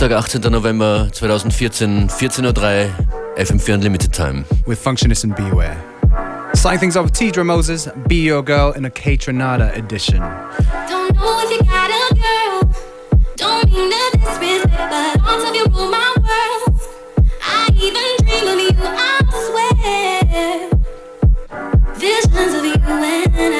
Dienstag, 18. November 2014, 14.03 Uhr, FM4 Unlimited Time. With Functionist and Beware. Sign things off with Teedra Moses, Be Your Girl in a Kaytranada edition. Don't know if you got a girl. Don't mean to disrespect, but you my world. I even dream of you, I swear. Visions of you and I.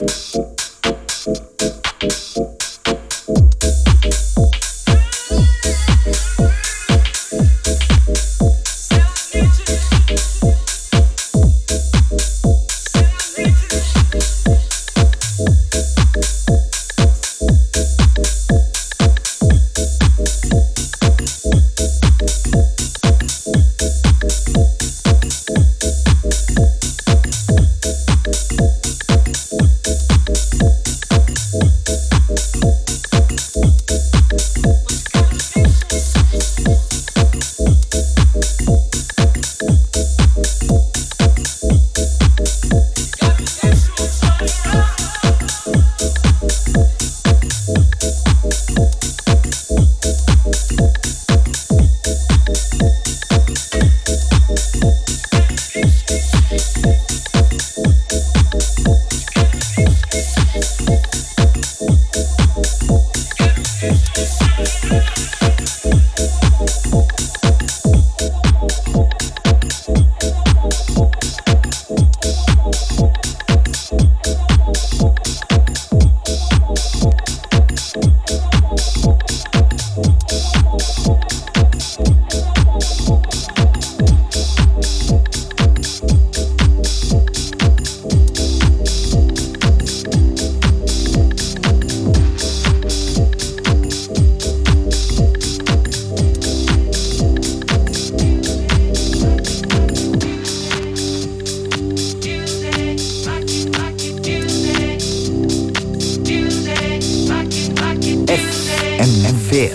Música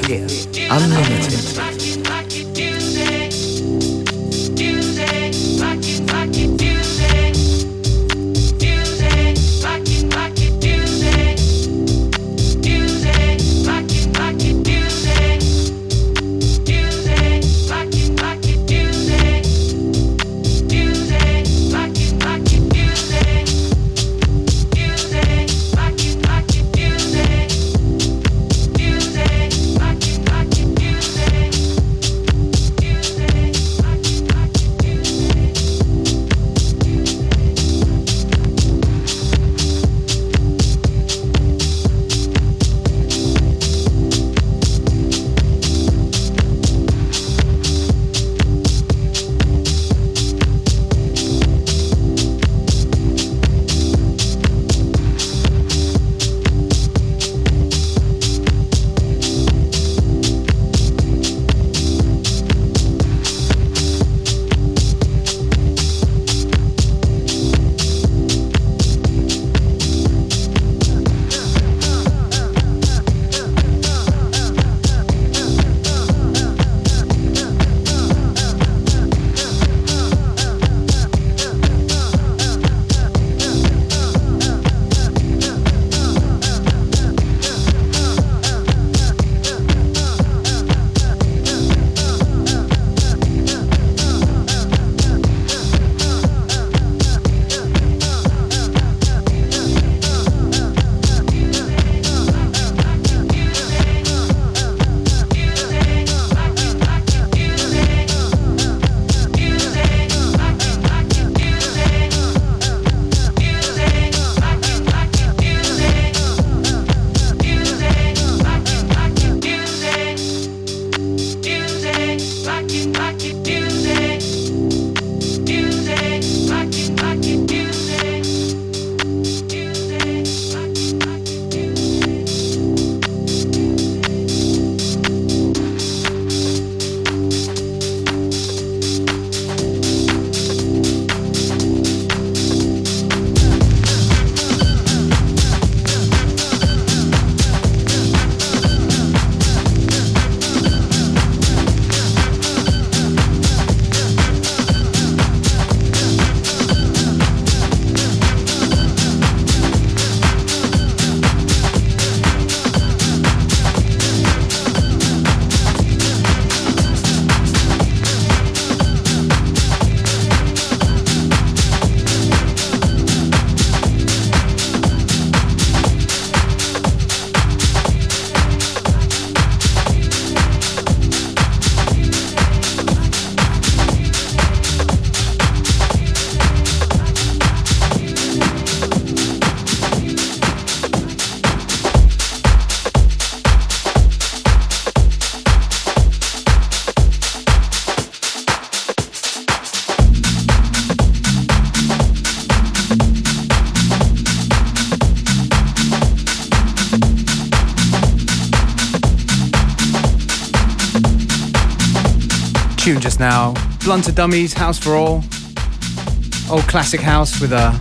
Clear. Unlimited. Now. Blunted Dummies, House for All. Old classic house with a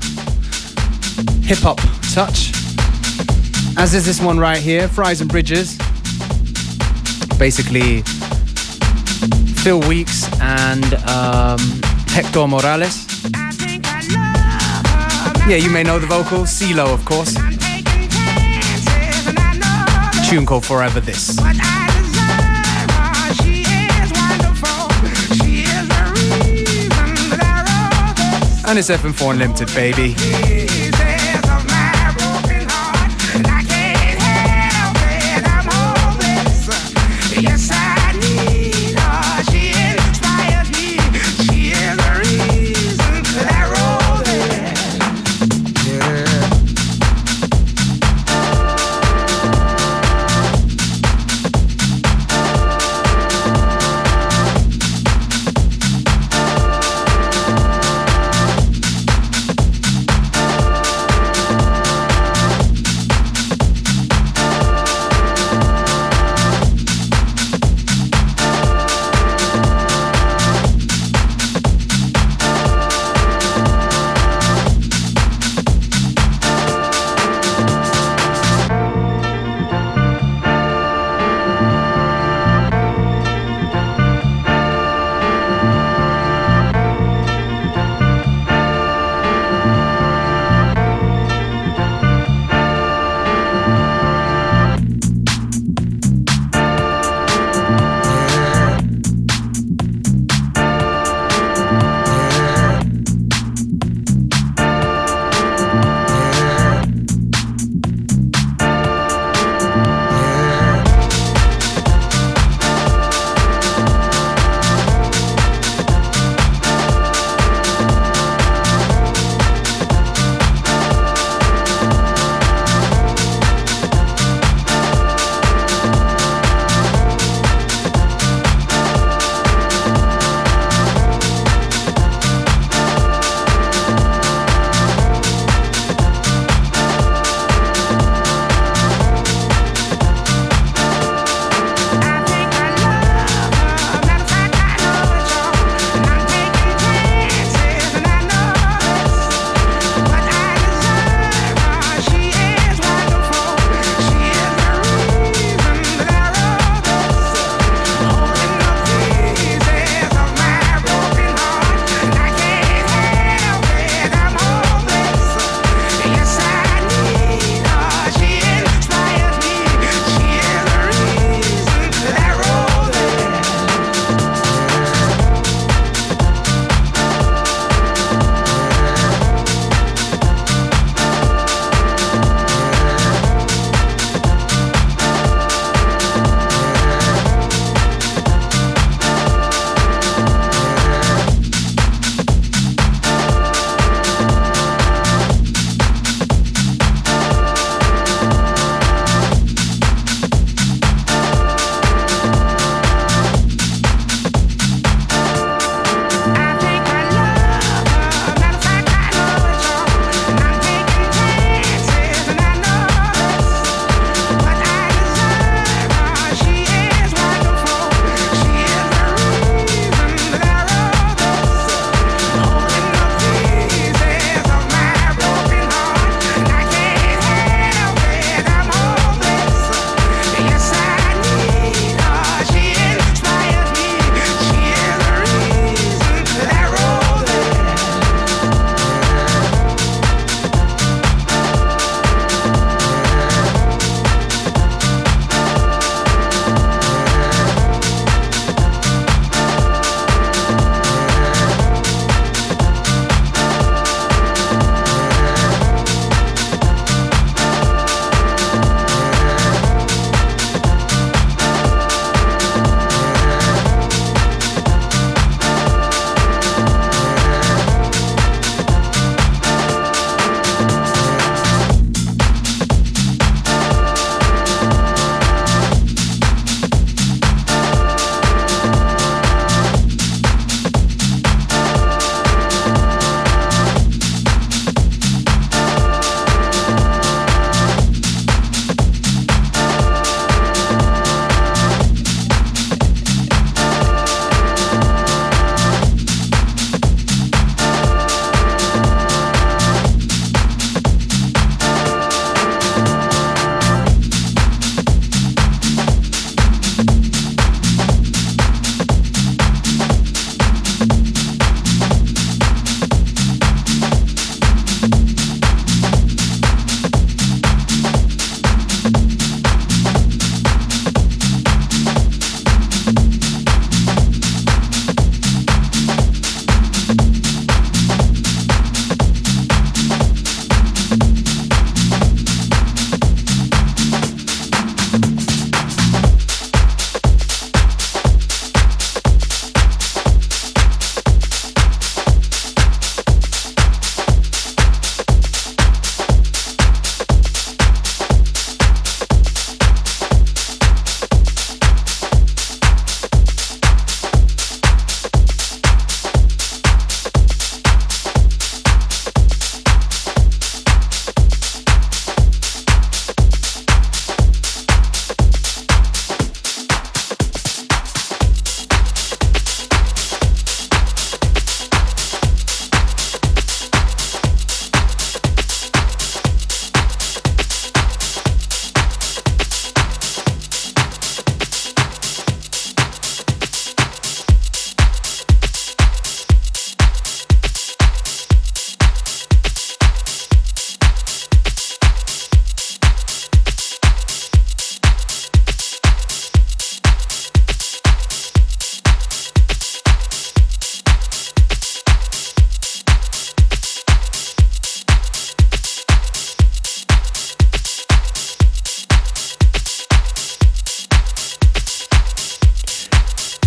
hip hop touch. As is this one right here, Fries and Bridges. Basically, Phil Weeks and um, Hector Morales. Yeah, you may know the vocals. CeeLo, of course. Tune called Forever This. And it's FM4 Unlimited, baby.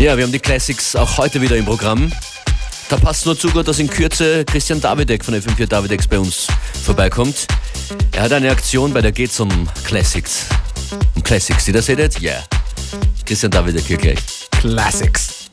Ja, wir haben die Classics auch heute wieder im Programm. Da passt nur zu gut, dass in Kürze Christian Davidek von FM4 Davidex bei uns vorbeikommt. Er hat eine Aktion, bei der geht es um Classics. Um Classics, die das seht? Ja. Yeah. Christian Davidek hier gleich. Classics.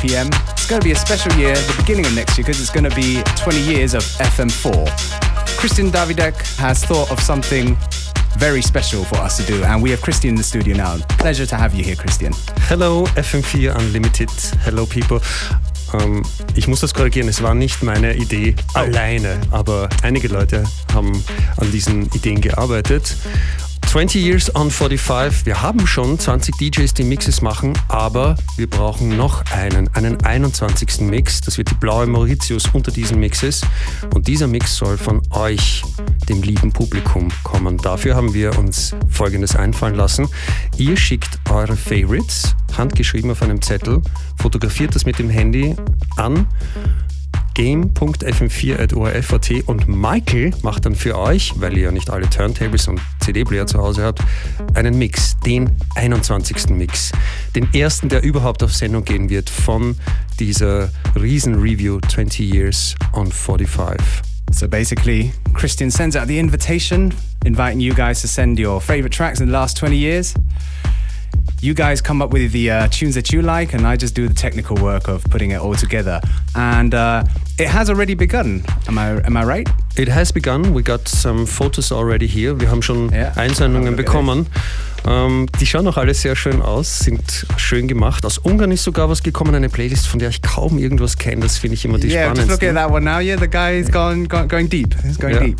p.m. It's going to be a special year, the beginning of next year, because it's going to be 20 years of FM4. Christian Davidek has thought of something very special for us to do, and we have Christian in the studio now. Pleasure to have you here, Christian. Hello FM4 Unlimited. Hello people. Ähm, ich muss das korrigieren, es war nicht meine Idee oh. alleine, aber einige Leute haben an diesen Ideen gearbeitet. 20 Years on 45, wir haben schon 20 DJs, die Mixes machen, aber wir brauchen noch einen, einen 21. Mix. Das wird die blaue Mauritius unter diesen Mixes. Und dieser Mix soll von euch, dem lieben Publikum, kommen. Dafür haben wir uns Folgendes einfallen lassen. Ihr schickt eure Favorites, handgeschrieben auf einem Zettel, fotografiert das mit dem Handy an game.fm4.orf.at und Michael macht dann für euch, weil ihr ja nicht alle Turntables und CD-Player zu Hause habt, einen Mix, den 21. Mix. Den ersten, der überhaupt auf Sendung gehen wird von dieser Riesen-Review 20 Years on 45. So basically, Christian sends out the invitation, inviting you guys to send your favorite tracks in the last 20 years. You guys come up with the uh, tunes that you like, and I just do the technical work of putting it all together. And uh, it has already begun. Am I am I right? It has begun. We got some photos already here. Wir haben schon Ja. Einsendungen bekommen. Ähm, die schauen auch alle sehr schön aus, sind schön gemacht. Aus Ungarn ist sogar was gekommen, eine Playlist, von der ich kaum irgendwas kenne. Das finde ich immer die yeah, just spannendsten. look at that one now. Yeah, the guy is gone going deep. He's going Ja. deep.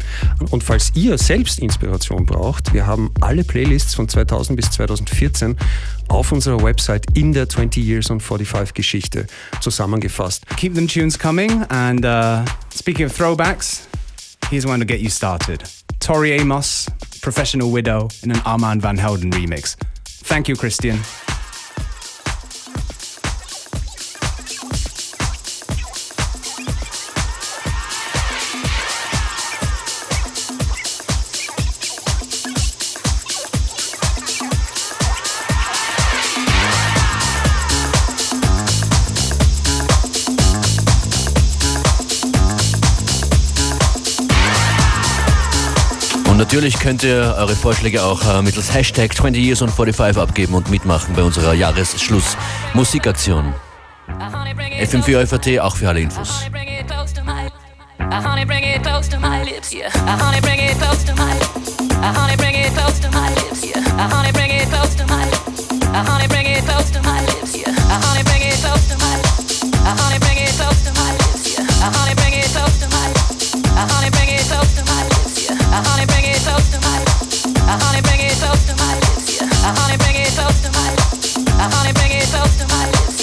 Und falls ihr selbst Inspiration braucht, wir haben alle Playlists von 2000 bis 2014 auf unserer Website in der 20 Years on 45 Geschichte zusammengefasst. Keep them tunes coming. And uh, speaking of throwbacks, here's one to get you started. Tori Amos, Professional Widow, in an Armand Van Helden remix. Thank you, Christian. Natürlich könnt ihr eure Vorschläge auch äh, mittels Hashtag 20 Years on 45 abgeben und mitmachen bei unserer Jahresschluss-Musikaktion. FM4 FAT auch für alle Infos. I honey bring it close to my lips, yeah. I honey bring it close to my lips, honey bring it close to my lips,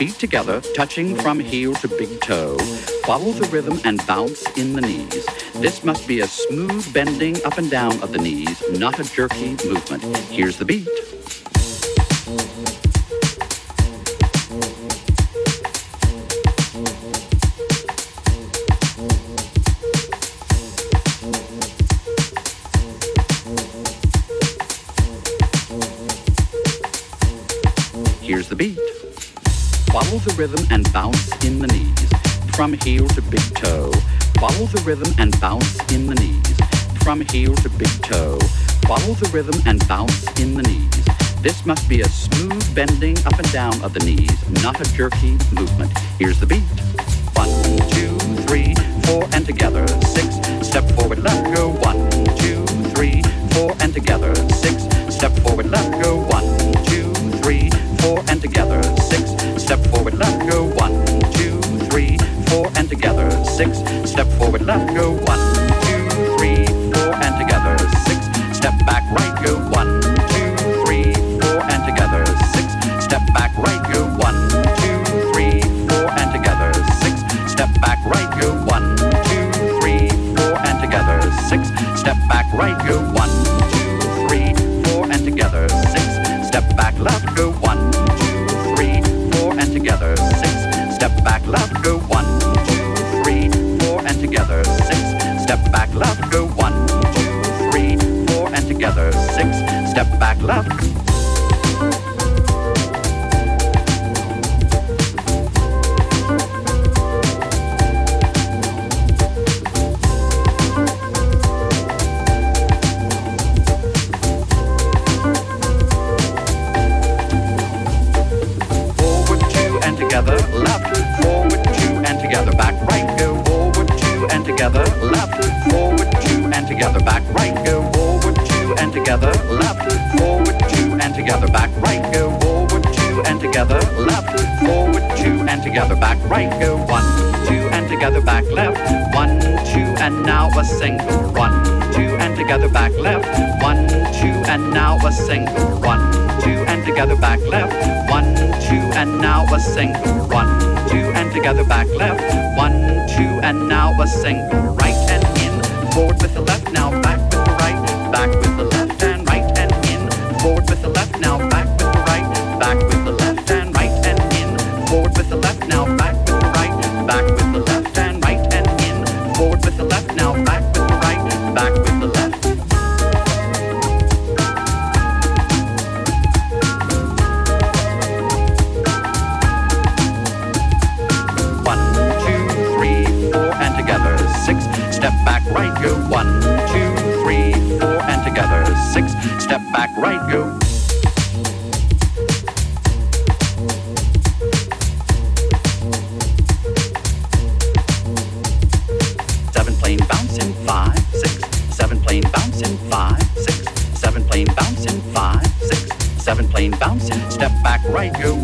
feet together, touching from heel to big toe. Follow the rhythm and bounce in the knees. This must be a smooth bending up and down of the knees, not a jerky movement. Here's the beat. Here's the beat. Follow the rhythm and bounce in the knees. From heel to big toe. Follow the rhythm and bounce in the knees. From heel to big toe. Follow the rhythm and bounce in the knees. This must be a smooth bending up and down of the knees, not a jerky movement. Here's the beat. One, two, three, four, and together. Six, step forward, left, go. One, two, three, four, and together. Six, step forward, left, go. One, two, three, four, and together. Six, step forward, left, go. One, two, three, four, and together. Six, step forward, left, go. One, two, three, four, and together. Six, step back, right, go. Together, left. Forward two and together, back right. Go forward two and together, left. Forward two and together, back right. Go forward two and together, left. Forward two and together, back right. Go one, two and together, back left. One, two and now a single. One, two and together, back left. One, two and now a single. One, two and together, back left. One, two and now a single. One, two and together, back left. One, two and now a single. Right and in, forward with the left, now back with the right. Back with the left step back, right, go. Seven plane bouncing, five, six. Seven plane bouncing, five, six. Seven plane bouncing, five, six. Seven plane bouncing, step back, right, go.